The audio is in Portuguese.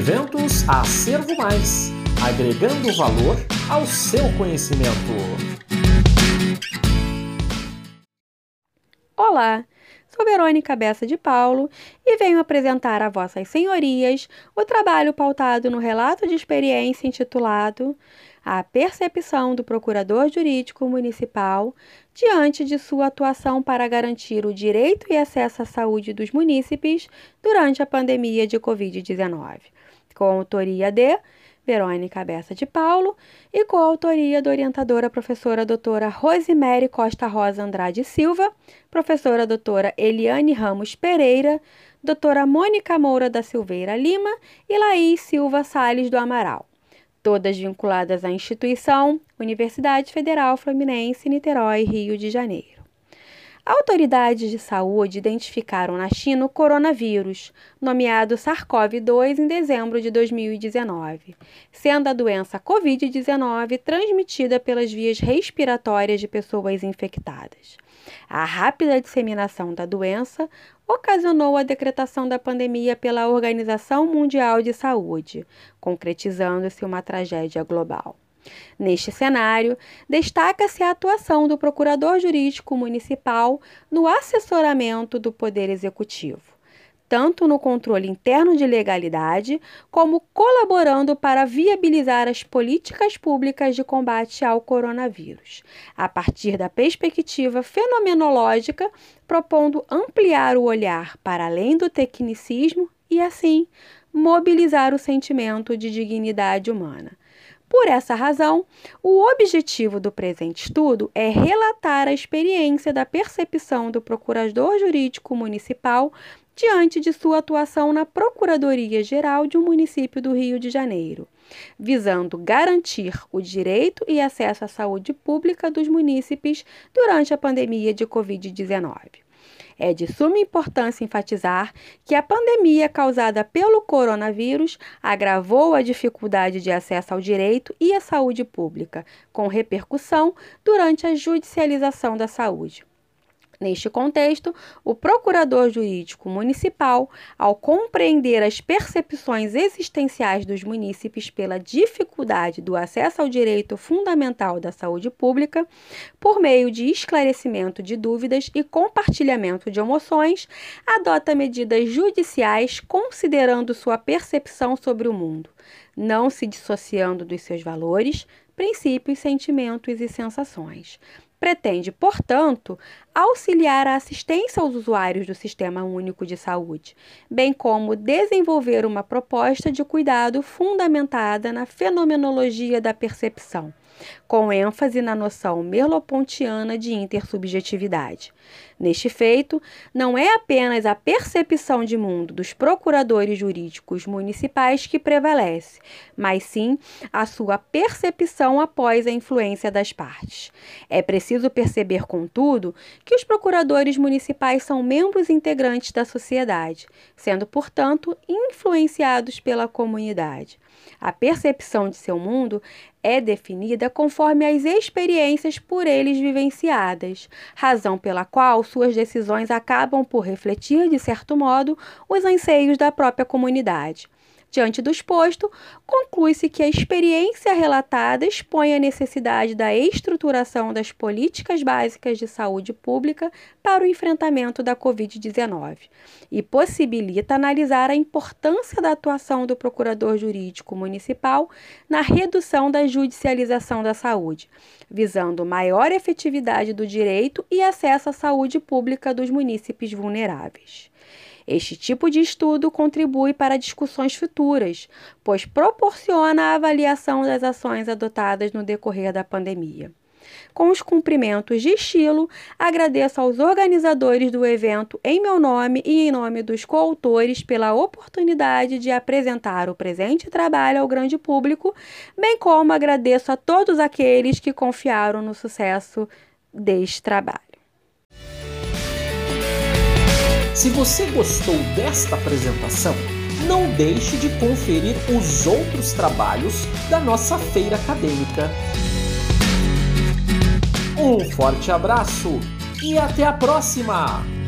Eventos Acervo Mais agregando valor ao seu conhecimento. Olá, sou Verônica Bessa de Paulo e venho apresentar a vossas senhorias o trabalho pautado no relato de experiência intitulado A Percepção do Procurador Jurídico Municipal diante de sua atuação para garantir o direito e acesso à saúde dos munícipes durante a pandemia de Covid-19, com autoria de Verônica Bessa de Paulo e coautoria da orientadora professora doutora Rosemary Costa Rosa Andrade Silva, professora doutora Eliane Ramos Pereira, doutora Mônica Moura da Silveira Lima e Laís Silva Sales do Amaral, todas vinculadas à instituição Universidade Federal Fluminense, Niterói, Rio de Janeiro. Autoridades de saúde identificaram na China o coronavírus, nomeado SARS-CoV-2 em dezembro de 2019, sendo a doença Covid-19 transmitida pelas vias respiratórias de pessoas infectadas. A rápida disseminação da doença ocasionou a decretação da pandemia pela Organização Mundial de Saúde, concretizando-se uma tragédia global. Neste cenário, destaca-se a atuação do Procurador Jurídico Municipal no assessoramento do Poder Executivo, tanto no controle interno de legalidade, como colaborando para viabilizar as políticas públicas de combate ao coronavírus, a partir da perspectiva fenomenológica, propondo ampliar o olhar para além do tecnicismo e, assim, mobilizar o sentimento de dignidade humana. Por essa razão, o objetivo do presente estudo é relatar a experiência da percepção do Procurador Jurídico Municipal diante de sua atuação na Procuradoria-Geral de um município do Rio de Janeiro, visando garantir o direito e acesso à saúde pública dos munícipes durante a pandemia de Covid-19. É de suma importância enfatizar que a pandemia causada pelo coronavírus agravou a dificuldade de acesso ao direito e à saúde pública, com repercussão durante a judicialização da saúde. Neste contexto, o procurador jurídico municipal, ao compreender as percepções existenciais dos munícipes pela dificuldade do acesso ao direito fundamental da saúde pública, por meio de esclarecimento de dúvidas e compartilhamento de emoções, adota medidas judiciais considerando sua percepção sobre o mundo, não se dissociando dos seus valores, princípios, sentimentos e sensações pretende, portanto, auxiliar a assistência aos usuários do Sistema Único de Saúde, bem como desenvolver uma proposta de cuidado fundamentada na fenomenologia da percepção com ênfase na noção merlopontiana de intersubjetividade. Neste feito, não é apenas a percepção de mundo dos procuradores jurídicos municipais que prevalece, mas sim a sua percepção após a influência das partes. É preciso perceber, contudo, que os procuradores municipais são membros integrantes da sociedade, sendo, portanto, influenciados pela comunidade. A percepção de seu mundo é definida conforme as experiências por eles vivenciadas, razão pela qual suas decisões acabam por refletir, de certo modo, os anseios da própria comunidade. Diante do exposto, conclui-se que a experiência relatada expõe a necessidade da estruturação das políticas básicas de saúde pública para o enfrentamento da Covid-19 e possibilita analisar a importância da atuação do procurador jurídico municipal na redução da judicialização da saúde, visando maior efetividade do direito e acesso à saúde pública dos munícipes vulneráveis. Este tipo de estudo contribui para discussões futuras, pois proporciona a avaliação das ações adotadas no decorrer da pandemia. Com os cumprimentos de estilo, agradeço aos organizadores do evento em meu nome e em nome dos coautores pela oportunidade de apresentar o presente trabalho ao grande público, bem como agradeço a todos aqueles que confiaram no sucesso deste trabalho. Se você gostou desta apresentação, não deixe de conferir os outros trabalhos da nossa feira acadêmica. Um forte abraço e até a próxima!